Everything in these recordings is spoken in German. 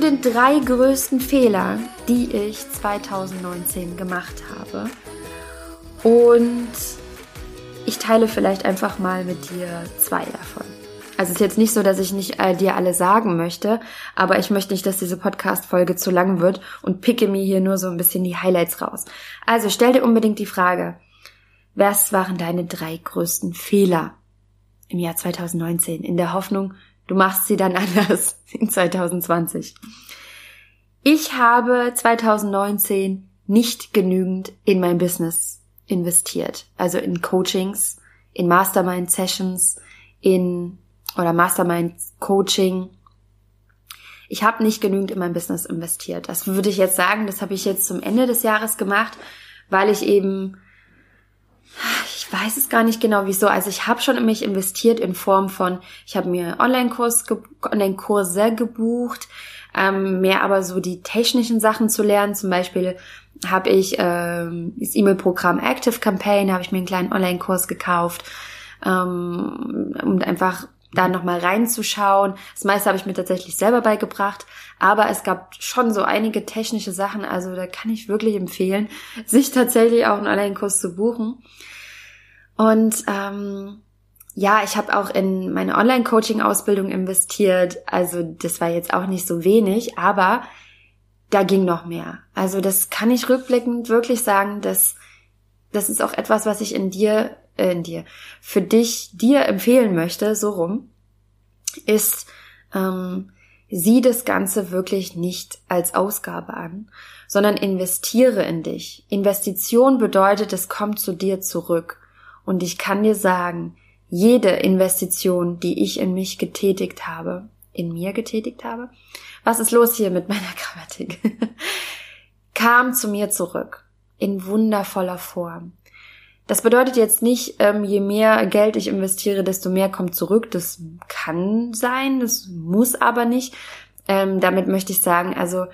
den drei größten Fehlern, die ich 2019 gemacht habe. Und ich teile vielleicht einfach mal mit dir zwei davon. Also es ist jetzt nicht so, dass ich nicht äh, dir alle sagen möchte, aber ich möchte nicht, dass diese Podcast-Folge zu lang wird und picke mir hier nur so ein bisschen die Highlights raus. Also stell dir unbedingt die Frage, was waren deine drei größten Fehler im Jahr 2019 in der Hoffnung, du machst sie dann anders in 2020? Ich habe 2019 nicht genügend in mein Business investiert, also in Coachings, in Mastermind Sessions, in oder Mastermind Coaching. Ich habe nicht genügend in mein Business investiert. Das würde ich jetzt sagen, das habe ich jetzt zum Ende des Jahres gemacht, weil ich eben ich weiß es gar nicht genau wieso. Also ich habe schon in mich investiert in Form von, ich habe mir Online-Kurs, Online-Kurse gebucht, ähm, mehr aber so die technischen Sachen zu lernen. Zum Beispiel habe ich ähm, das E-Mail-Programm Active Campaign, habe ich mir einen kleinen Online-Kurs gekauft, ähm, um einfach da nochmal reinzuschauen. Das meiste habe ich mir tatsächlich selber beigebracht, aber es gab schon so einige technische Sachen, also da kann ich wirklich empfehlen, sich tatsächlich auch einen Online-Kurs zu buchen. Und ähm, ja, ich habe auch in meine Online-Coaching-Ausbildung investiert, also das war jetzt auch nicht so wenig, aber da ging noch mehr. Also das kann ich rückblickend wirklich sagen, dass das ist auch etwas, was ich in dir äh, in dir, für dich, dir empfehlen möchte, so rum, ist, ähm, sieh das Ganze wirklich nicht als Ausgabe an, sondern investiere in dich. Investition bedeutet, es kommt zu dir zurück. Und ich kann dir sagen, jede Investition, die ich in mich getätigt habe, in mir getätigt habe, was ist los hier mit meiner Grammatik, kam zu mir zurück in wundervoller Form. Das bedeutet jetzt nicht, ähm, je mehr Geld ich investiere, desto mehr kommt zurück. Das kann sein, das muss aber nicht. Ähm, damit möchte ich sagen, also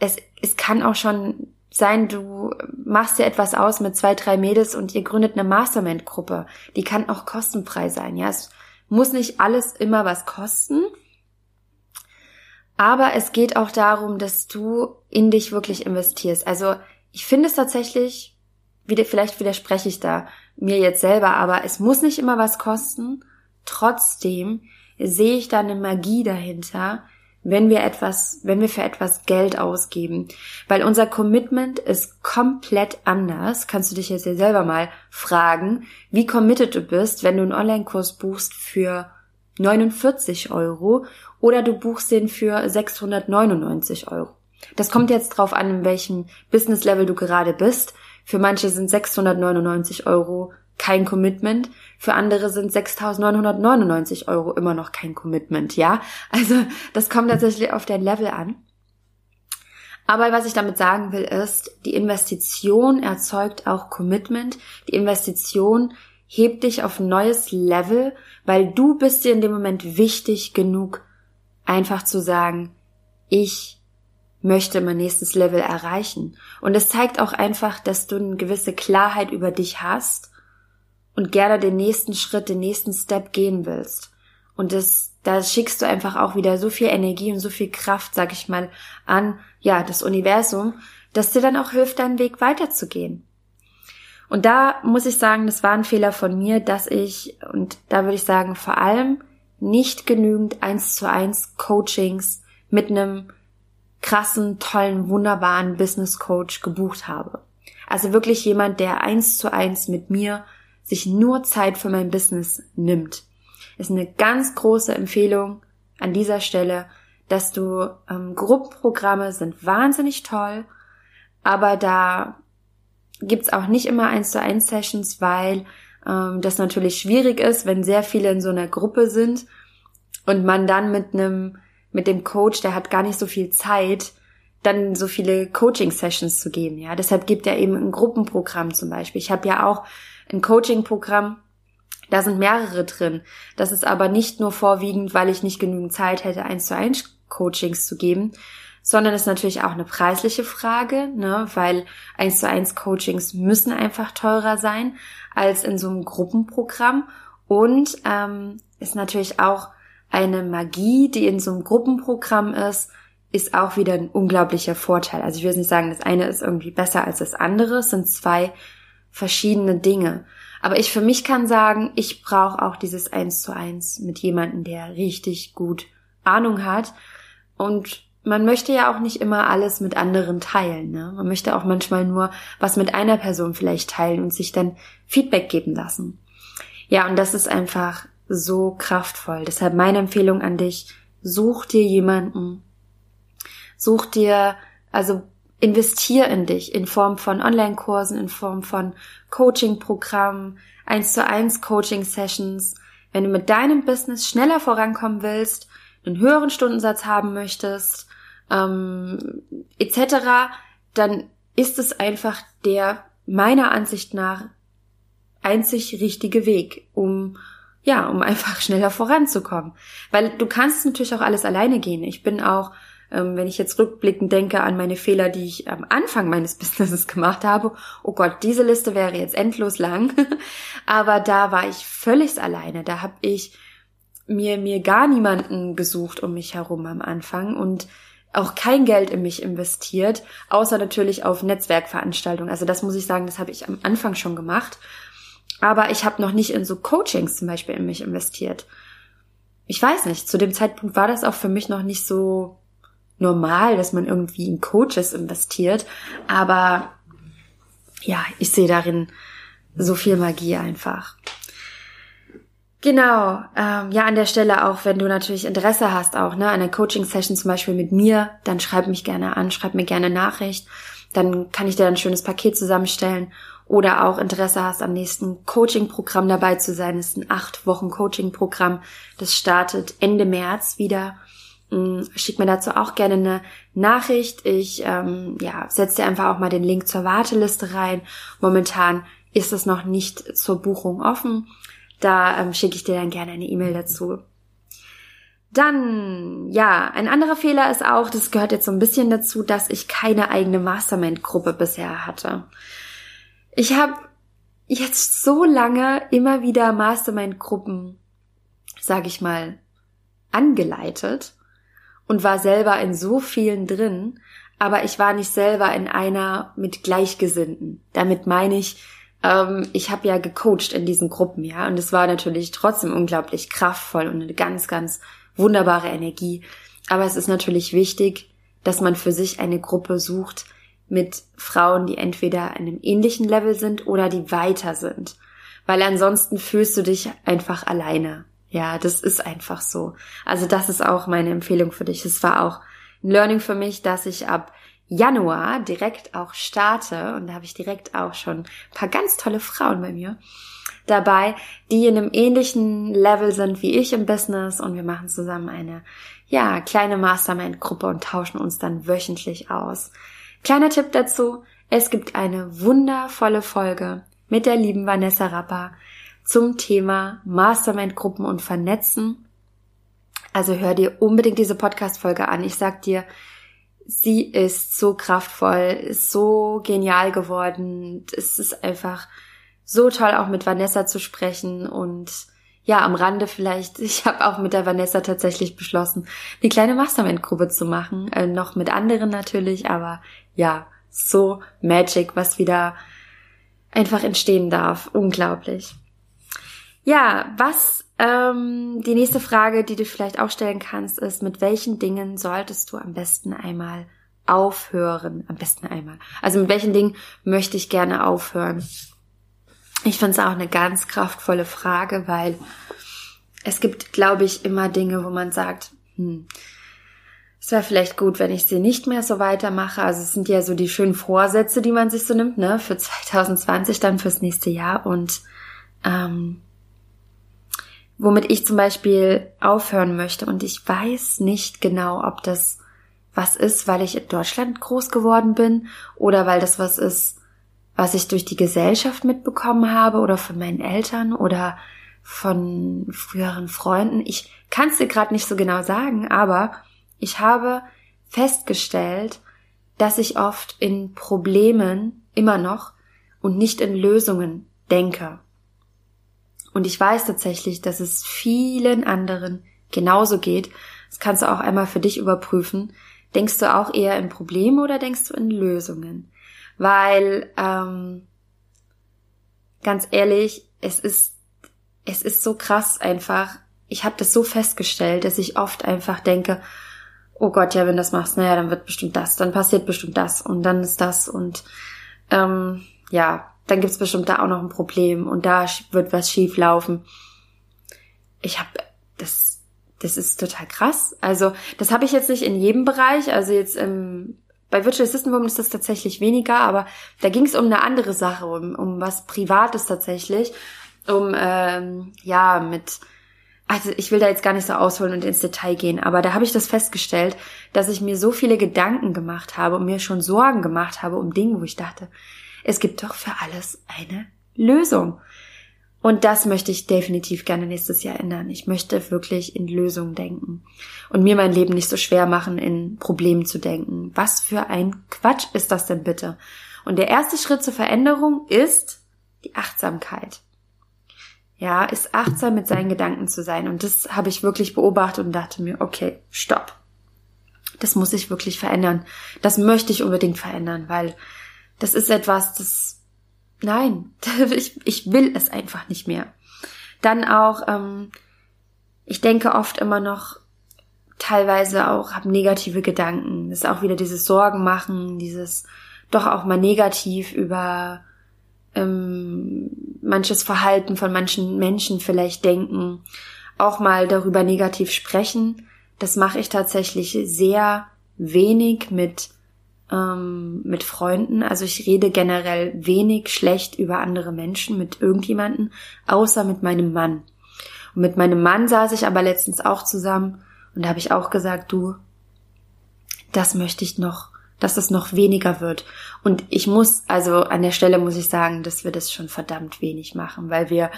es, es kann auch schon sein, du machst dir etwas aus mit zwei, drei Mädels und ihr gründet eine Mastermind-Gruppe. Die kann auch kostenfrei sein. Ja, es muss nicht alles immer was kosten. Aber es geht auch darum, dass du in dich wirklich investierst. Also ich finde es tatsächlich vielleicht widerspreche ich da mir jetzt selber, aber es muss nicht immer was kosten. Trotzdem sehe ich da eine Magie dahinter, wenn wir etwas, wenn wir für etwas Geld ausgeben. Weil unser Commitment ist komplett anders. Kannst du dich jetzt ja selber mal fragen, wie committed du bist, wenn du einen Online-Kurs buchst für 49 Euro oder du buchst den für 699 Euro. Das kommt jetzt drauf an, in welchem Business Level du gerade bist. Für manche sind 699 Euro kein Commitment, für andere sind 6.999 Euro immer noch kein Commitment, ja? Also das kommt tatsächlich auf dein Level an. Aber was ich damit sagen will, ist, die Investition erzeugt auch Commitment. Die Investition hebt dich auf ein neues Level, weil du bist dir in dem Moment wichtig genug, einfach zu sagen, ich möchte mein nächstes Level erreichen. Und es zeigt auch einfach, dass du eine gewisse Klarheit über dich hast und gerne den nächsten Schritt, den nächsten Step gehen willst. Und das, da schickst du einfach auch wieder so viel Energie und so viel Kraft, sag ich mal, an, ja, das Universum, dass dir dann auch hilft, deinen Weg weiterzugehen. Und da muss ich sagen, das war ein Fehler von mir, dass ich, und da würde ich sagen, vor allem nicht genügend eins zu eins Coachings mit einem krassen, tollen, wunderbaren Business Coach gebucht habe. Also wirklich jemand, der eins zu eins mit mir sich nur Zeit für mein Business nimmt. Ist eine ganz große Empfehlung an dieser Stelle, dass du ähm, Gruppenprogramme sind wahnsinnig toll, aber da gibt's auch nicht immer eins zu eins Sessions, weil ähm, das natürlich schwierig ist, wenn sehr viele in so einer Gruppe sind und man dann mit einem mit dem Coach, der hat gar nicht so viel Zeit, dann so viele Coaching-Sessions zu geben. Ja, deshalb gibt er eben ein Gruppenprogramm zum Beispiel. Ich habe ja auch ein Coaching-Programm, da sind mehrere drin. Das ist aber nicht nur vorwiegend, weil ich nicht genügend Zeit hätte, eins zu eins Coachings zu geben, sondern ist natürlich auch eine preisliche Frage, ne, weil eins zu eins Coachings müssen einfach teurer sein als in so einem Gruppenprogramm und ähm, ist natürlich auch eine Magie, die in so einem Gruppenprogramm ist, ist auch wieder ein unglaublicher Vorteil. Also ich jetzt nicht sagen, das eine ist irgendwie besser als das andere, es sind zwei verschiedene Dinge. Aber ich für mich kann sagen, ich brauche auch dieses Eins zu eins mit jemandem, der richtig gut Ahnung hat. Und man möchte ja auch nicht immer alles mit anderen teilen. Ne? Man möchte auch manchmal nur was mit einer Person vielleicht teilen und sich dann Feedback geben lassen. Ja, und das ist einfach so kraftvoll. Deshalb meine Empfehlung an dich, such dir jemanden, such dir, also investier in dich in Form von Online-Kursen, in Form von Coaching-Programmen, eins zu eins Coaching-Sessions. Wenn du mit deinem Business schneller vorankommen willst, einen höheren Stundensatz haben möchtest, ähm, etc., dann ist es einfach der meiner Ansicht nach einzig richtige Weg, um ja, um einfach schneller voranzukommen. Weil du kannst natürlich auch alles alleine gehen. Ich bin auch wenn ich jetzt rückblickend denke an meine Fehler, die ich am Anfang meines Businesses gemacht habe, oh Gott, diese Liste wäre jetzt endlos lang. Aber da war ich völlig alleine. Da habe ich mir, mir gar niemanden gesucht um mich herum am Anfang und auch kein Geld in mich investiert, außer natürlich auf Netzwerkveranstaltungen. Also das muss ich sagen, das habe ich am Anfang schon gemacht. Aber ich habe noch nicht in so Coachings zum Beispiel in mich investiert. Ich weiß nicht, zu dem Zeitpunkt war das auch für mich noch nicht so normal, dass man irgendwie in Coaches investiert. Aber ja, ich sehe darin so viel Magie einfach. Genau, ähm, ja, an der Stelle auch, wenn du natürlich Interesse hast, auch ne, an einer Coaching-Session zum Beispiel mit mir, dann schreib mich gerne an, schreib mir gerne Nachricht, dann kann ich dir ein schönes Paket zusammenstellen oder auch Interesse hast, am nächsten Coaching-Programm dabei zu sein. Das ist ein acht Wochen Coaching-Programm, das startet Ende März wieder schick mir dazu auch gerne eine Nachricht. Ich ähm, ja, setze dir einfach auch mal den Link zur Warteliste rein. Momentan ist es noch nicht zur Buchung offen. Da ähm, schicke ich dir dann gerne eine E-Mail dazu. Dann, ja, ein anderer Fehler ist auch, das gehört jetzt so ein bisschen dazu, dass ich keine eigene Mastermind-Gruppe bisher hatte. Ich habe jetzt so lange immer wieder Mastermind-Gruppen, sage ich mal, angeleitet und war selber in so vielen drin, aber ich war nicht selber in einer mit Gleichgesinnten. Damit meine ich, ähm, ich habe ja gecoacht in diesen Gruppen, ja, und es war natürlich trotzdem unglaublich kraftvoll und eine ganz, ganz wunderbare Energie. Aber es ist natürlich wichtig, dass man für sich eine Gruppe sucht mit Frauen, die entweder in einem ähnlichen Level sind oder die weiter sind. Weil ansonsten fühlst du dich einfach alleine. Ja, das ist einfach so. Also das ist auch meine Empfehlung für dich. Es war auch ein Learning für mich, dass ich ab Januar direkt auch starte und da habe ich direkt auch schon ein paar ganz tolle Frauen bei mir dabei, die in einem ähnlichen Level sind wie ich im Business und wir machen zusammen eine ja, kleine Mastermind Gruppe und tauschen uns dann wöchentlich aus. Kleiner Tipp dazu, es gibt eine wundervolle Folge mit der lieben Vanessa Rapper zum Thema Mastermind-Gruppen und Vernetzen. Also hör dir unbedingt diese Podcast-Folge an. Ich sag dir, sie ist so kraftvoll, ist so genial geworden. Es ist einfach so toll, auch mit Vanessa zu sprechen und ja, am Rande vielleicht, ich habe auch mit der Vanessa tatsächlich beschlossen, eine kleine Mastermind-Gruppe zu machen, äh, noch mit anderen natürlich, aber ja, so magic, was wieder einfach entstehen darf. Unglaublich. Ja, was ähm, die nächste Frage, die du vielleicht auch stellen kannst, ist, mit welchen Dingen solltest du am besten einmal aufhören? Am besten einmal. Also mit welchen Dingen möchte ich gerne aufhören? Ich finde es auch eine ganz kraftvolle Frage, weil es gibt, glaube ich, immer Dinge, wo man sagt, hm, es wäre vielleicht gut, wenn ich sie nicht mehr so weitermache. Also es sind ja so die schönen Vorsätze, die man sich so nimmt, ne, für 2020, dann fürs nächste Jahr. Und ähm, womit ich zum Beispiel aufhören möchte. Und ich weiß nicht genau, ob das was ist, weil ich in Deutschland groß geworden bin oder weil das was ist, was ich durch die Gesellschaft mitbekommen habe oder von meinen Eltern oder von früheren Freunden. Ich kann es dir gerade nicht so genau sagen, aber ich habe festgestellt, dass ich oft in Problemen immer noch und nicht in Lösungen denke. Und ich weiß tatsächlich, dass es vielen anderen genauso geht. Das kannst du auch einmal für dich überprüfen. Denkst du auch eher in Probleme oder denkst du in Lösungen? Weil, ähm, ganz ehrlich, es ist, es ist so krass einfach. Ich habe das so festgestellt, dass ich oft einfach denke, oh Gott, ja, wenn das machst, naja, dann wird bestimmt das, dann passiert bestimmt das und dann ist das und ähm, ja, dann gibt's bestimmt da auch noch ein Problem und da wird was schief laufen. Ich habe das, das ist total krass. Also das habe ich jetzt nicht in jedem Bereich. Also jetzt ähm, bei Virtual Assistant Woman ist das tatsächlich weniger, aber da ging es um eine andere Sache, um, um was Privates tatsächlich, um ähm, ja mit also ich will da jetzt gar nicht so ausholen und ins Detail gehen, aber da habe ich das festgestellt, dass ich mir so viele Gedanken gemacht habe und mir schon Sorgen gemacht habe um Dinge, wo ich dachte, es gibt doch für alles eine Lösung. Und das möchte ich definitiv gerne nächstes Jahr ändern. Ich möchte wirklich in Lösungen denken und mir mein Leben nicht so schwer machen, in Problemen zu denken. Was für ein Quatsch ist das denn bitte? Und der erste Schritt zur Veränderung ist die Achtsamkeit ja, ist achtsam mit seinen Gedanken zu sein. Und das habe ich wirklich beobachtet und dachte mir, okay, stopp. Das muss ich wirklich verändern. Das möchte ich unbedingt verändern, weil das ist etwas, das, nein, ich, ich will es einfach nicht mehr. Dann auch, ähm, ich denke oft immer noch, teilweise auch, habe negative Gedanken. Das ist auch wieder dieses Sorgen machen, dieses doch auch mal negativ über ähm, manches Verhalten von manchen Menschen vielleicht denken, auch mal darüber negativ sprechen. Das mache ich tatsächlich sehr wenig mit ähm, mit Freunden. Also ich rede generell wenig schlecht über andere Menschen mit irgendjemanden, außer mit meinem Mann. Und mit meinem Mann saß ich aber letztens auch zusammen und da habe ich auch gesagt, du, das möchte ich noch dass es noch weniger wird. Und ich muss, also an der Stelle muss ich sagen, dass wir das schon verdammt wenig machen, weil wir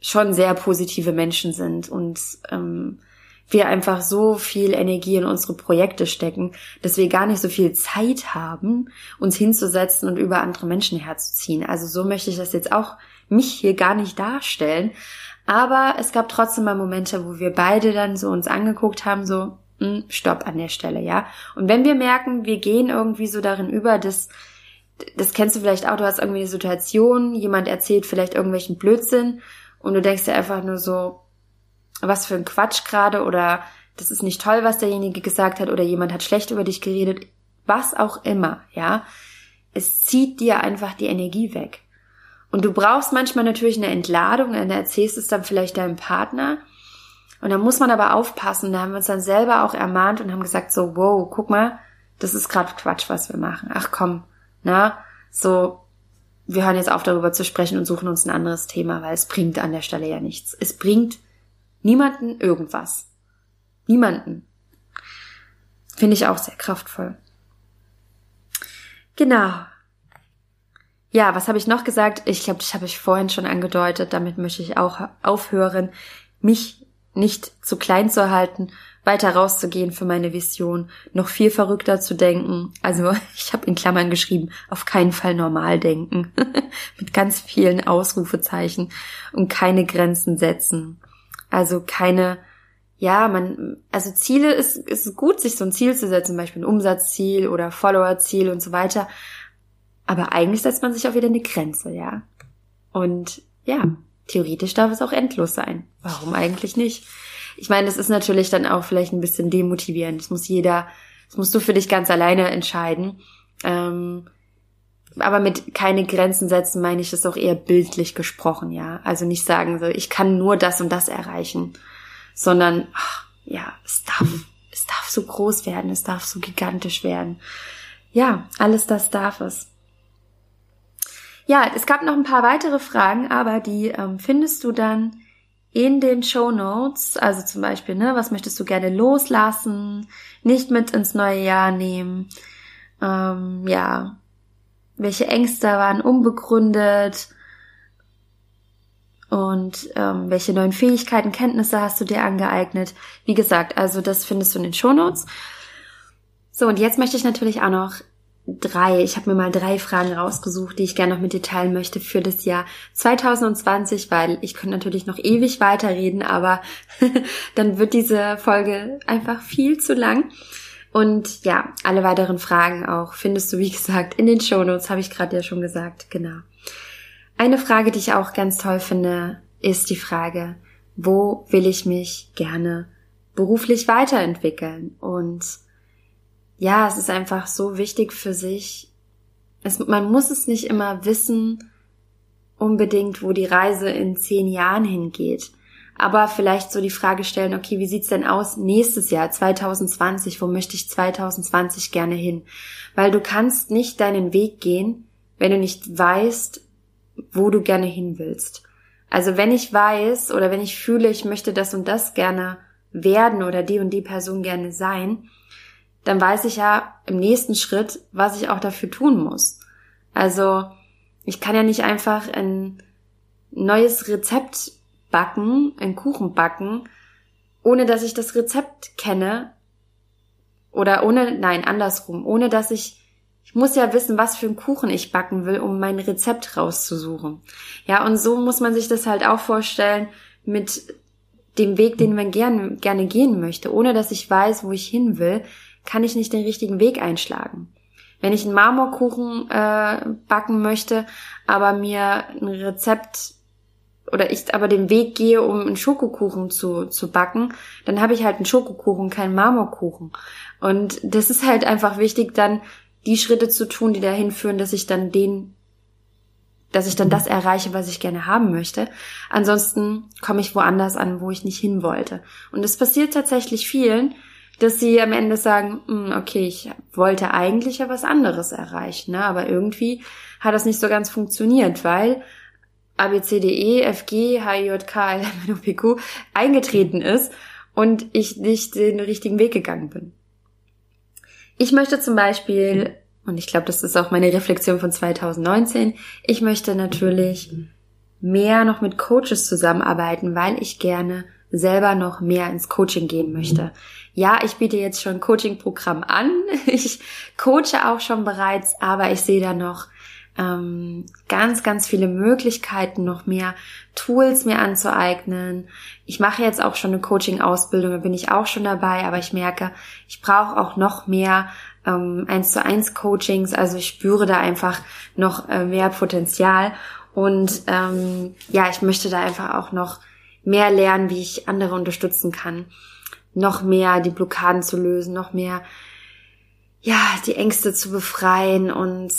schon sehr positive Menschen sind und ähm, wir einfach so viel Energie in unsere Projekte stecken, dass wir gar nicht so viel Zeit haben, uns hinzusetzen und über andere Menschen herzuziehen. Also so möchte ich das jetzt auch mich hier gar nicht darstellen. Aber es gab trotzdem mal Momente, wo wir beide dann so uns angeguckt haben, so, hm, Stopp an der Stelle, ja. Und wenn wir merken, wir gehen irgendwie so darin über, dass das kennst du vielleicht auch, du hast irgendwie eine Situation, jemand erzählt vielleicht irgendwelchen Blödsinn und du denkst dir einfach nur so, was für ein Quatsch gerade oder das ist nicht toll, was derjenige gesagt hat oder jemand hat schlecht über dich geredet, was auch immer, ja. Es zieht dir einfach die Energie weg. Und du brauchst manchmal natürlich eine Entladung, dann erzählst es dann vielleicht deinem Partner und da muss man aber aufpassen. Da haben wir uns dann selber auch ermahnt und haben gesagt, so, wow, guck mal, das ist gerade Quatsch, was wir machen. Ach komm, na, so, wir hören jetzt auf, darüber zu sprechen und suchen uns ein anderes Thema, weil es bringt an der Stelle ja nichts. Es bringt niemanden irgendwas. Niemanden. Finde ich auch sehr kraftvoll. Genau. Ja, was habe ich noch gesagt? Ich glaube, das habe ich vorhin schon angedeutet. Damit möchte ich auch aufhören, mich nicht zu klein zu erhalten, weiter rauszugehen für meine Vision, noch viel verrückter zu denken. Also ich habe in Klammern geschrieben, auf keinen Fall normal denken, mit ganz vielen Ausrufezeichen und keine Grenzen setzen. Also keine, ja, man, also Ziele ist, ist gut, sich so ein Ziel zu setzen, zum Beispiel ein Umsatzziel oder Followerziel und so weiter. Aber eigentlich setzt man sich auch wieder eine Grenze, ja. Und ja, theoretisch darf es auch endlos sein. Warum eigentlich nicht? Ich meine, das ist natürlich dann auch vielleicht ein bisschen demotivierend. Das muss jeder, das musst du für dich ganz alleine entscheiden. Ähm, aber mit keine Grenzen setzen meine ich das auch eher bildlich gesprochen, ja. Also nicht sagen so, ich kann nur das und das erreichen, sondern ach, ja, es darf, es darf so groß werden, es darf so gigantisch werden. Ja, alles das darf es. Ja, es gab noch ein paar weitere Fragen, aber die ähm, findest du dann in den Show Notes. Also zum Beispiel, ne, was möchtest du gerne loslassen, nicht mit ins neue Jahr nehmen? Ähm, ja, welche Ängste waren unbegründet? Und ähm, welche neuen Fähigkeiten, Kenntnisse hast du dir angeeignet? Wie gesagt, also das findest du in den Show Notes. So, und jetzt möchte ich natürlich auch noch drei, ich habe mir mal drei Fragen rausgesucht, die ich gerne noch mit dir teilen möchte für das Jahr 2020, weil ich könnte natürlich noch ewig weiterreden, aber dann wird diese Folge einfach viel zu lang. Und ja, alle weiteren Fragen auch findest du, wie gesagt, in den Shownotes, habe ich gerade ja schon gesagt, genau. Eine Frage, die ich auch ganz toll finde, ist die Frage, wo will ich mich gerne beruflich weiterentwickeln? Und ja, es ist einfach so wichtig für sich. Es, man muss es nicht immer wissen, unbedingt, wo die Reise in zehn Jahren hingeht. Aber vielleicht so die Frage stellen, okay, wie sieht's denn aus nächstes Jahr, 2020? Wo möchte ich 2020 gerne hin? Weil du kannst nicht deinen Weg gehen, wenn du nicht weißt, wo du gerne hin willst. Also wenn ich weiß oder wenn ich fühle, ich möchte das und das gerne werden oder die und die Person gerne sein, dann weiß ich ja im nächsten Schritt, was ich auch dafür tun muss. Also ich kann ja nicht einfach ein neues Rezept backen, einen Kuchen backen, ohne dass ich das Rezept kenne oder ohne, nein, andersrum, ohne dass ich, ich muss ja wissen, was für einen Kuchen ich backen will, um mein Rezept rauszusuchen. Ja, und so muss man sich das halt auch vorstellen mit dem Weg, den man gerne, gerne gehen möchte. Ohne dass ich weiß, wo ich hin will, kann ich nicht den richtigen Weg einschlagen. Wenn ich einen Marmorkuchen äh, backen möchte, aber mir ein Rezept oder ich aber den Weg gehe, um einen Schokokuchen zu, zu backen, dann habe ich halt einen Schokokuchen, keinen Marmorkuchen. Und das ist halt einfach wichtig, dann die Schritte zu tun, die dahin führen, dass ich dann den, dass ich dann das erreiche, was ich gerne haben möchte. Ansonsten komme ich woanders an, wo ich nicht hin wollte. Und es passiert tatsächlich vielen, dass sie am Ende sagen, hm, okay, ich wollte eigentlich ja was anderes erreichen, ne? aber irgendwie hat das nicht so ganz funktioniert, weil ABCDE, FG, HIJK, LMNOPQ eingetreten ist und ich nicht den richtigen Weg gegangen bin. Ich möchte zum Beispiel, und ich glaube, das ist auch meine Reflexion von 2019, ich möchte natürlich mehr noch mit Coaches zusammenarbeiten, weil ich gerne selber noch mehr ins Coaching gehen möchte. Ja, ich biete jetzt schon Coaching-Programm an. Ich coache auch schon bereits, aber ich sehe da noch ähm, ganz, ganz viele Möglichkeiten, noch mehr Tools mir anzueignen. Ich mache jetzt auch schon eine Coaching-Ausbildung, da bin ich auch schon dabei, aber ich merke, ich brauche auch noch mehr ähm, 1 zu 1 Coachings, also ich spüre da einfach noch äh, mehr Potenzial. Und ähm, ja, ich möchte da einfach auch noch mehr lernen, wie ich andere unterstützen kann, noch mehr die Blockaden zu lösen, noch mehr ja, die Ängste zu befreien und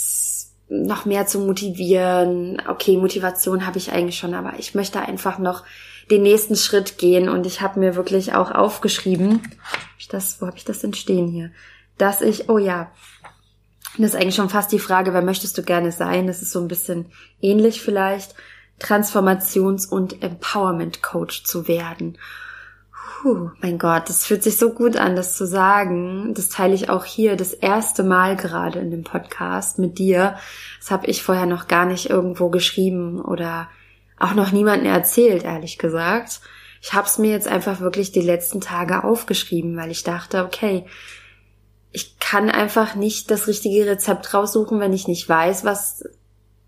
noch mehr zu motivieren. Okay, Motivation habe ich eigentlich schon, aber ich möchte einfach noch den nächsten Schritt gehen und ich habe mir wirklich auch aufgeschrieben, das, wo habe ich das denn stehen hier, dass ich, oh ja, das ist eigentlich schon fast die Frage, wer möchtest du gerne sein? Das ist so ein bisschen ähnlich vielleicht, Transformations- und Empowerment-Coach zu werden. Puh, mein Gott, das fühlt sich so gut an, das zu sagen. Das teile ich auch hier das erste Mal gerade in dem Podcast mit dir. Das habe ich vorher noch gar nicht irgendwo geschrieben oder auch noch niemandem erzählt, ehrlich gesagt. Ich habe es mir jetzt einfach wirklich die letzten Tage aufgeschrieben, weil ich dachte, okay, ich kann einfach nicht das richtige Rezept raussuchen, wenn ich nicht weiß, was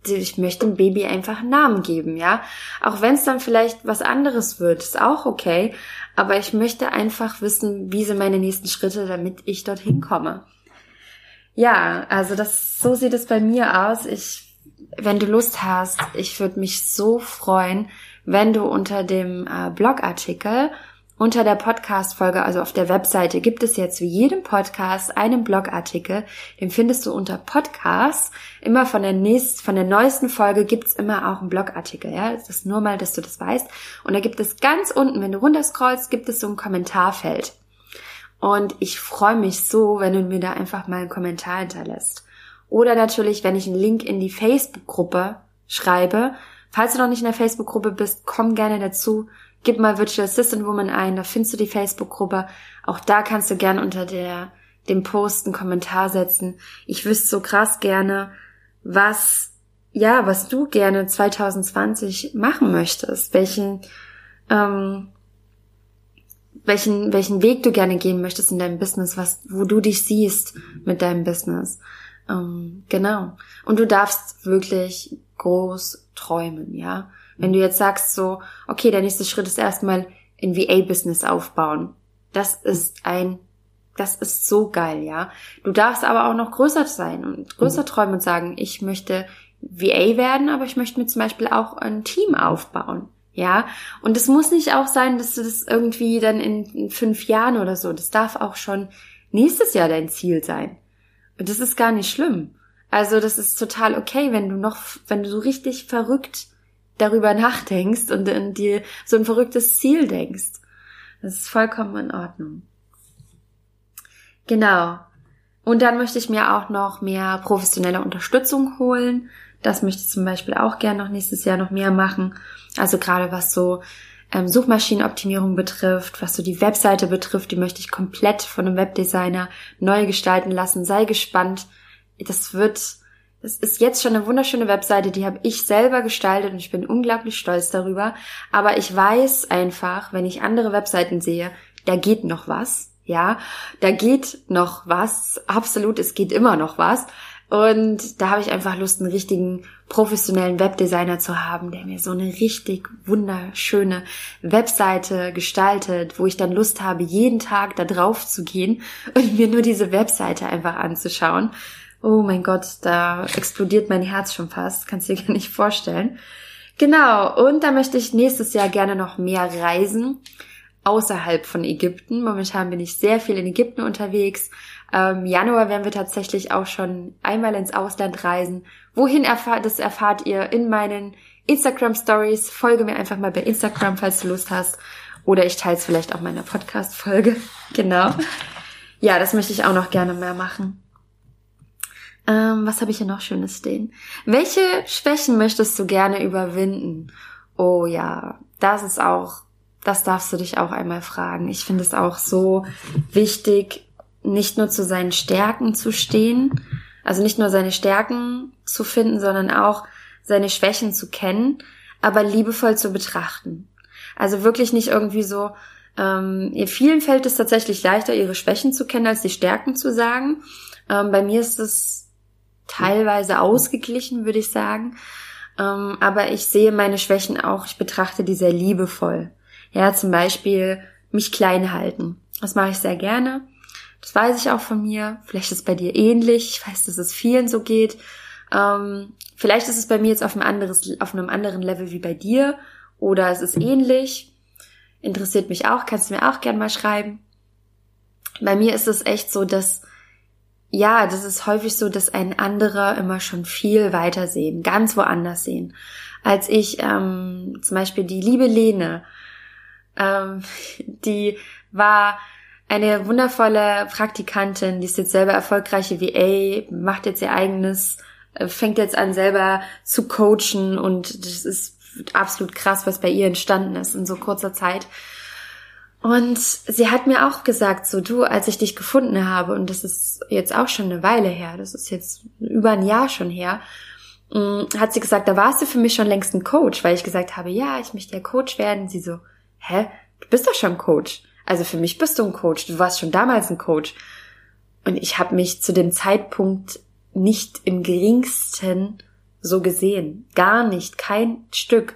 ich möchte dem Baby einfach einen Namen geben, ja. Auch wenn es dann vielleicht was anderes wird, ist auch okay. Aber ich möchte einfach wissen, wie sind meine nächsten Schritte, damit ich dorthin komme. Ja, also das, so sieht es bei mir aus. Ich, wenn du Lust hast, ich würde mich so freuen, wenn du unter dem äh, Blogartikel unter der Podcast-Folge, also auf der Webseite, gibt es jetzt wie jedem Podcast einen Blogartikel. Den findest du unter Podcast. Immer von der nächsten, von der neuesten Folge gibt's immer auch einen Blogartikel. Ja, das ist nur mal, dass du das weißt. Und da gibt es ganz unten, wenn du runterscrollst, gibt es so ein Kommentarfeld. Und ich freue mich so, wenn du mir da einfach mal einen Kommentar hinterlässt. Oder natürlich, wenn ich einen Link in die Facebook-Gruppe schreibe. Falls du noch nicht in der Facebook-Gruppe bist, komm gerne dazu gib mal Virtual Assistant Woman ein, da findest du die Facebook-Gruppe. Auch da kannst du gerne unter der, dem Post einen Kommentar setzen. Ich wüsste so krass gerne, was, ja, was du gerne 2020 machen möchtest, welchen, ähm, welchen, welchen Weg du gerne gehen möchtest in deinem Business, was, wo du dich siehst mit deinem Business. Ähm, genau. Und du darfst wirklich groß träumen, ja. Wenn du jetzt sagst so, okay, der nächste Schritt ist erstmal ein VA-Business aufbauen. Das ist ein, das ist so geil, ja. Du darfst aber auch noch größer sein und größer mhm. träumen und sagen, ich möchte VA werden, aber ich möchte mir zum Beispiel auch ein Team aufbauen. Ja, und es muss nicht auch sein, dass du das irgendwie dann in fünf Jahren oder so, das darf auch schon nächstes Jahr dein Ziel sein. Und das ist gar nicht schlimm. Also das ist total okay, wenn du noch, wenn du so richtig verrückt darüber nachdenkst und in dir so ein verrücktes Ziel denkst. Das ist vollkommen in Ordnung. Genau. Und dann möchte ich mir auch noch mehr professionelle Unterstützung holen. Das möchte ich zum Beispiel auch gerne noch nächstes Jahr noch mehr machen. Also gerade was so ähm, Suchmaschinenoptimierung betrifft, was so die Webseite betrifft, die möchte ich komplett von einem Webdesigner neu gestalten lassen. Sei gespannt. Das wird, das ist jetzt schon eine wunderschöne Webseite, die habe ich selber gestaltet und ich bin unglaublich stolz darüber. Aber ich weiß einfach, wenn ich andere Webseiten sehe, da geht noch was. Ja, da geht noch was. Absolut, es geht immer noch was. Und da habe ich einfach Lust, einen richtigen professionellen Webdesigner zu haben, der mir so eine richtig wunderschöne Webseite gestaltet, wo ich dann Lust habe, jeden Tag da drauf zu gehen und mir nur diese Webseite einfach anzuschauen. Oh mein Gott, da explodiert mein Herz schon fast, kannst dir gar nicht vorstellen. Genau, und da möchte ich nächstes Jahr gerne noch mehr reisen außerhalb von Ägypten. Momentan bin ich sehr viel in Ägypten unterwegs. Ähm, Januar werden wir tatsächlich auch schon einmal ins Ausland reisen. Wohin erfahrt, das erfahrt ihr in meinen Instagram Stories. Folge mir einfach mal bei Instagram, falls du Lust hast. Oder ich teile es vielleicht auch meiner Podcast-Folge. genau. Ja, das möchte ich auch noch gerne mehr machen. Ähm, was habe ich hier noch Schönes stehen? Welche Schwächen möchtest du gerne überwinden? Oh ja, das ist auch das darfst du dich auch einmal fragen. Ich finde es auch so wichtig, nicht nur zu seinen Stärken zu stehen, also nicht nur seine Stärken zu finden, sondern auch seine Schwächen zu kennen, aber liebevoll zu betrachten. Also wirklich nicht irgendwie so, ähm, vielen fällt es tatsächlich leichter, ihre Schwächen zu kennen, als die Stärken zu sagen. Ähm, bei mir ist es teilweise ausgeglichen, würde ich sagen. Ähm, aber ich sehe meine Schwächen auch, ich betrachte die sehr liebevoll. Ja, zum Beispiel mich klein halten. Das mache ich sehr gerne. Das weiß ich auch von mir. Vielleicht ist es bei dir ähnlich. Ich weiß, dass es vielen so geht. Ähm, vielleicht ist es bei mir jetzt auf einem, anderes, auf einem anderen Level wie bei dir. Oder es ist ähnlich. Interessiert mich auch. Kannst du mir auch gern mal schreiben. Bei mir ist es echt so, dass ja, das ist häufig so, dass ein anderer immer schon viel weiter sehen, ganz woanders sehen. Als ich ähm, zum Beispiel die liebe Lene ähm, die war eine wundervolle Praktikantin, die ist jetzt selber erfolgreiche VA, macht jetzt ihr eigenes, äh, fängt jetzt an selber zu coachen und das ist absolut krass, was bei ihr entstanden ist in so kurzer Zeit. Und sie hat mir auch gesagt, so du, als ich dich gefunden habe, und das ist jetzt auch schon eine Weile her, das ist jetzt über ein Jahr schon her, mm, hat sie gesagt, da warst du für mich schon längst ein Coach, weil ich gesagt habe, ja, ich möchte ja Coach werden. Sie so, hä, du bist doch schon Coach. Also für mich bist du ein Coach. Du warst schon damals ein Coach. Und ich habe mich zu dem Zeitpunkt nicht im geringsten so gesehen. Gar nicht, kein Stück.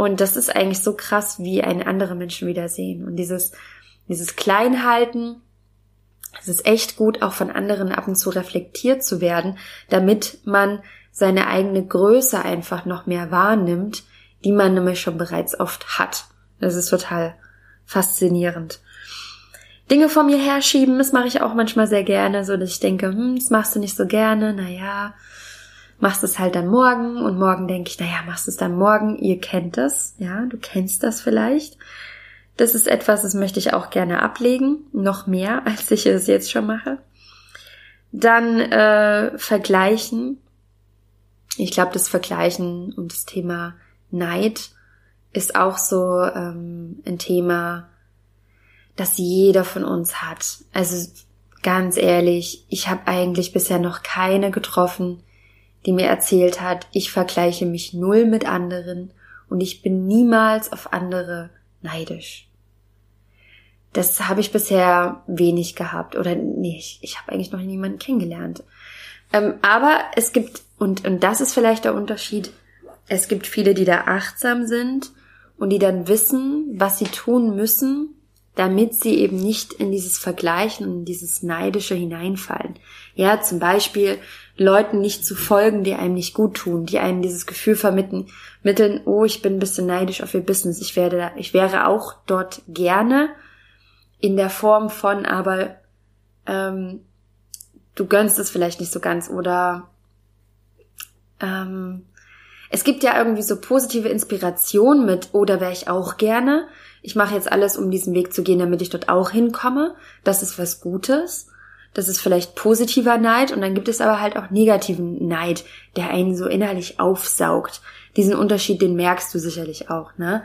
Und das ist eigentlich so krass, wie einen andere Menschen wieder sehen. Und dieses, dieses Kleinhalten, es ist echt gut, auch von anderen ab und zu reflektiert zu werden, damit man seine eigene Größe einfach noch mehr wahrnimmt, die man nämlich schon bereits oft hat. Das ist total faszinierend. Dinge vor mir herschieben, das mache ich auch manchmal sehr gerne, so dass ich denke, hm, das machst du nicht so gerne, naja, machst es halt dann morgen und morgen denke ich, naja, machst es dann morgen, ihr kennt das, ja, du kennst das vielleicht. Das ist etwas, das möchte ich auch gerne ablegen, noch mehr, als ich es jetzt schon mache. Dann äh, vergleichen. Ich glaube, das Vergleichen und das Thema Neid ist auch so ähm, ein Thema, das jeder von uns hat. Also ganz ehrlich, ich habe eigentlich bisher noch keine getroffen, die mir erzählt hat, ich vergleiche mich null mit anderen und ich bin niemals auf andere neidisch. Das habe ich bisher wenig gehabt oder nee, ich, ich habe eigentlich noch niemanden kennengelernt. Ähm, aber es gibt, und, und das ist vielleicht der Unterschied, es gibt viele, die da achtsam sind und die dann wissen, was sie tun müssen, damit sie eben nicht in dieses Vergleichen und dieses Neidische hineinfallen. Ja, zum Beispiel Leuten nicht zu folgen, die einem nicht gut tun, die einem dieses Gefühl vermitteln, mitteln, oh, ich bin ein bisschen neidisch auf ihr Business, ich werde, ich wäre auch dort gerne in der Form von, aber ähm, du gönnst es vielleicht nicht so ganz oder ähm, es gibt ja irgendwie so positive Inspiration mit, oder oh, wäre ich auch gerne. Ich mache jetzt alles, um diesen Weg zu gehen, damit ich dort auch hinkomme. Das ist was Gutes. Das ist vielleicht positiver Neid und dann gibt es aber halt auch negativen Neid, der einen so innerlich aufsaugt. Diesen Unterschied, den merkst du sicherlich auch, ne?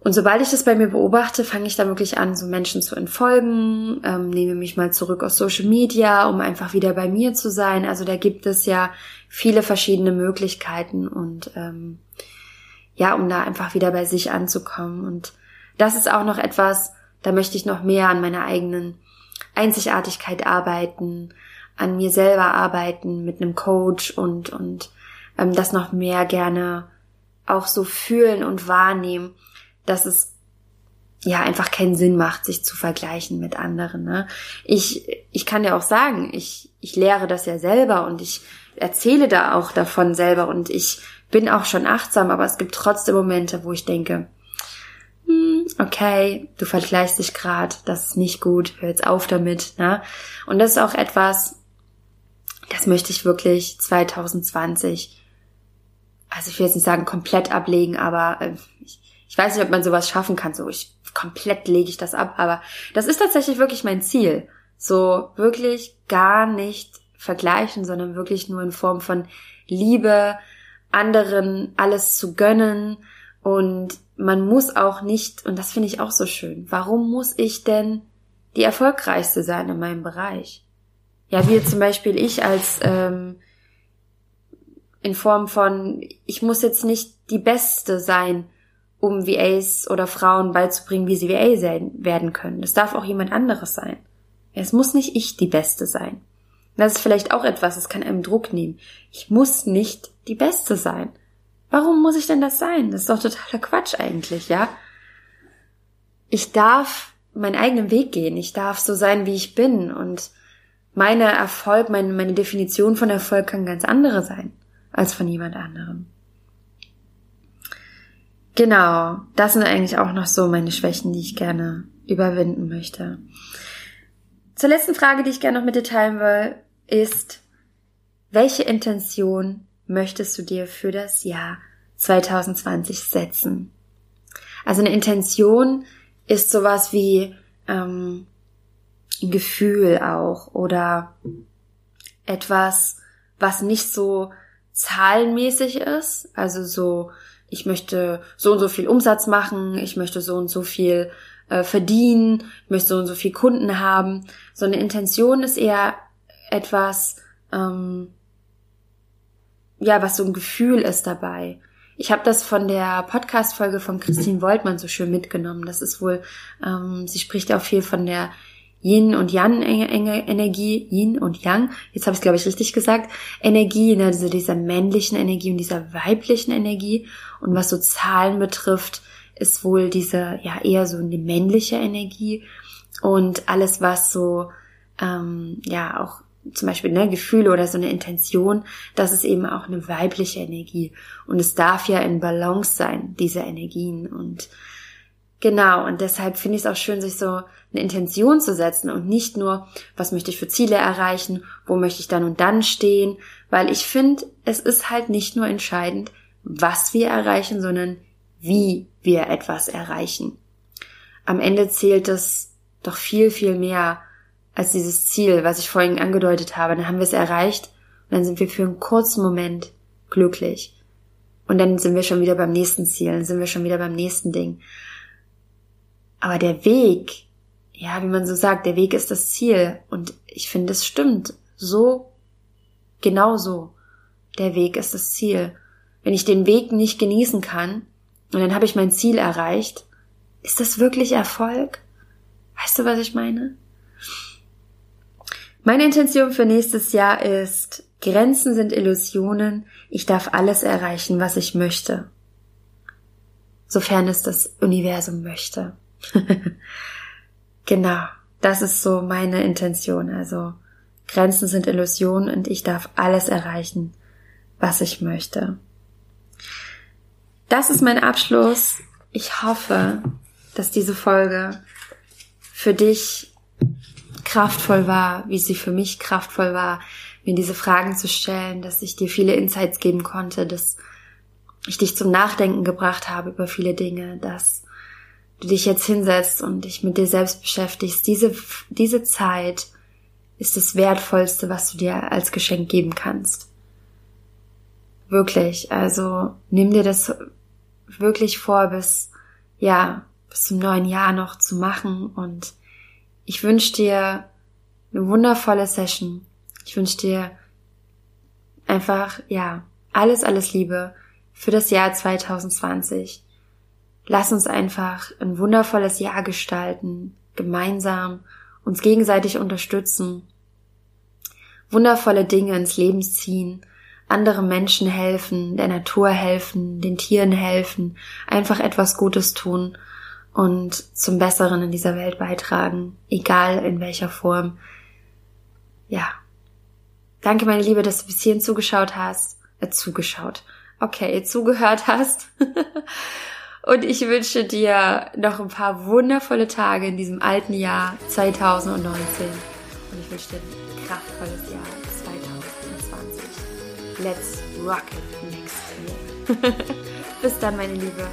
Und sobald ich das bei mir beobachte, fange ich da wirklich an, so Menschen zu entfolgen, ähm, nehme mich mal zurück aus Social Media, um einfach wieder bei mir zu sein. Also da gibt es ja viele verschiedene Möglichkeiten und ähm, ja, um da einfach wieder bei sich anzukommen. Und das ist auch noch etwas, da möchte ich noch mehr an meiner eigenen Einzigartigkeit arbeiten, an mir selber arbeiten mit einem Coach und und ähm, das noch mehr gerne auch so fühlen und wahrnehmen dass es ja einfach keinen Sinn macht, sich zu vergleichen mit anderen. Ne? Ich, ich kann ja auch sagen, ich, ich lehre das ja selber und ich erzähle da auch davon selber und ich bin auch schon achtsam, aber es gibt trotzdem Momente, wo ich denke, hm, okay, du vergleichst dich gerade, das ist nicht gut, hör jetzt auf damit. Ne? Und das ist auch etwas, das möchte ich wirklich 2020, also ich will jetzt nicht sagen komplett ablegen, aber äh, ich, ich weiß nicht, ob man sowas schaffen kann, so ich komplett lege ich das ab, aber das ist tatsächlich wirklich mein Ziel. So wirklich gar nicht vergleichen, sondern wirklich nur in Form von Liebe, anderen alles zu gönnen und man muss auch nicht, und das finde ich auch so schön, warum muss ich denn die erfolgreichste sein in meinem Bereich? Ja, wie zum Beispiel ich als ähm, in Form von, ich muss jetzt nicht die Beste sein um VAs oder Frauen beizubringen, wie sie VA werden können. Es darf auch jemand anderes sein. Es muss nicht ich die Beste sein. Das ist vielleicht auch etwas, das kann einem Druck nehmen. Ich muss nicht die Beste sein. Warum muss ich denn das sein? Das ist doch totaler Quatsch eigentlich, ja? Ich darf meinen eigenen Weg gehen. Ich darf so sein, wie ich bin. Und meine Erfolg, meine, meine Definition von Erfolg kann ganz andere sein als von jemand anderem. Genau, das sind eigentlich auch noch so meine Schwächen, die ich gerne überwinden möchte. Zur letzten Frage, die ich gerne noch mit dir teilen will, ist, welche Intention möchtest du dir für das Jahr 2020 setzen? Also eine Intention ist sowas wie ähm, ein Gefühl auch oder etwas, was nicht so zahlenmäßig ist, also so ich möchte so und so viel Umsatz machen, ich möchte so und so viel äh, verdienen, ich möchte so und so viel Kunden haben. So eine Intention ist eher etwas, ähm, ja, was so ein Gefühl ist dabei. Ich habe das von der Podcast-Folge von Christine Woltmann so schön mitgenommen. Das ist wohl, ähm, sie spricht auch viel von der Yin und Yang Energie, Yin und Yang, jetzt habe ich glaube ich richtig gesagt, Energie, ne, also dieser männlichen Energie und dieser weiblichen Energie. Und was so Zahlen betrifft, ist wohl diese, ja, eher so eine männliche Energie. Und alles, was so, ähm, ja, auch zum Beispiel ne, Gefühle oder so eine Intention, das ist eben auch eine weibliche Energie. Und es darf ja in Balance sein, diese Energien. Und Genau, und deshalb finde ich es auch schön, sich so eine Intention zu setzen und nicht nur, was möchte ich für Ziele erreichen, wo möchte ich dann und dann stehen, weil ich finde, es ist halt nicht nur entscheidend, was wir erreichen, sondern wie wir etwas erreichen. Am Ende zählt es doch viel, viel mehr als dieses Ziel, was ich vorhin angedeutet habe. Dann haben wir es erreicht und dann sind wir für einen kurzen Moment glücklich. Und dann sind wir schon wieder beim nächsten Ziel, dann sind wir schon wieder beim nächsten Ding. Aber der Weg, ja, wie man so sagt, der Weg ist das Ziel. Und ich finde, es stimmt. So, genau so. Der Weg ist das Ziel. Wenn ich den Weg nicht genießen kann und dann habe ich mein Ziel erreicht, ist das wirklich Erfolg? Weißt du, was ich meine? Meine Intention für nächstes Jahr ist, Grenzen sind Illusionen, ich darf alles erreichen, was ich möchte. Sofern es das Universum möchte. genau, das ist so meine Intention. Also Grenzen sind Illusionen und ich darf alles erreichen, was ich möchte. Das ist mein Abschluss. Ich hoffe, dass diese Folge für dich kraftvoll war, wie sie für mich kraftvoll war, mir diese Fragen zu stellen, dass ich dir viele Insights geben konnte, dass ich dich zum Nachdenken gebracht habe über viele Dinge, dass du dich jetzt hinsetzt und dich mit dir selbst beschäftigst. Diese, diese Zeit ist das Wertvollste, was du dir als Geschenk geben kannst. Wirklich. Also nimm dir das wirklich vor, bis, ja, bis zum neuen Jahr noch zu machen und ich wünsche dir eine wundervolle Session. Ich wünsche dir einfach, ja, alles, alles Liebe für das Jahr 2020. Lass uns einfach ein wundervolles Jahr gestalten, gemeinsam uns gegenseitig unterstützen, wundervolle Dinge ins Leben ziehen, andere Menschen helfen, der Natur helfen, den Tieren helfen, einfach etwas Gutes tun und zum Besseren in dieser Welt beitragen, egal in welcher Form. Ja. Danke, meine Liebe, dass du bis hierhin zugeschaut hast. Äh, zugeschaut. Okay, zugehört hast. und ich wünsche dir noch ein paar wundervolle Tage in diesem alten Jahr 2019. Und ich wünsche dir ein kraftvolles Jahr 2020. Let's rock it next year. bis dann, meine Liebe.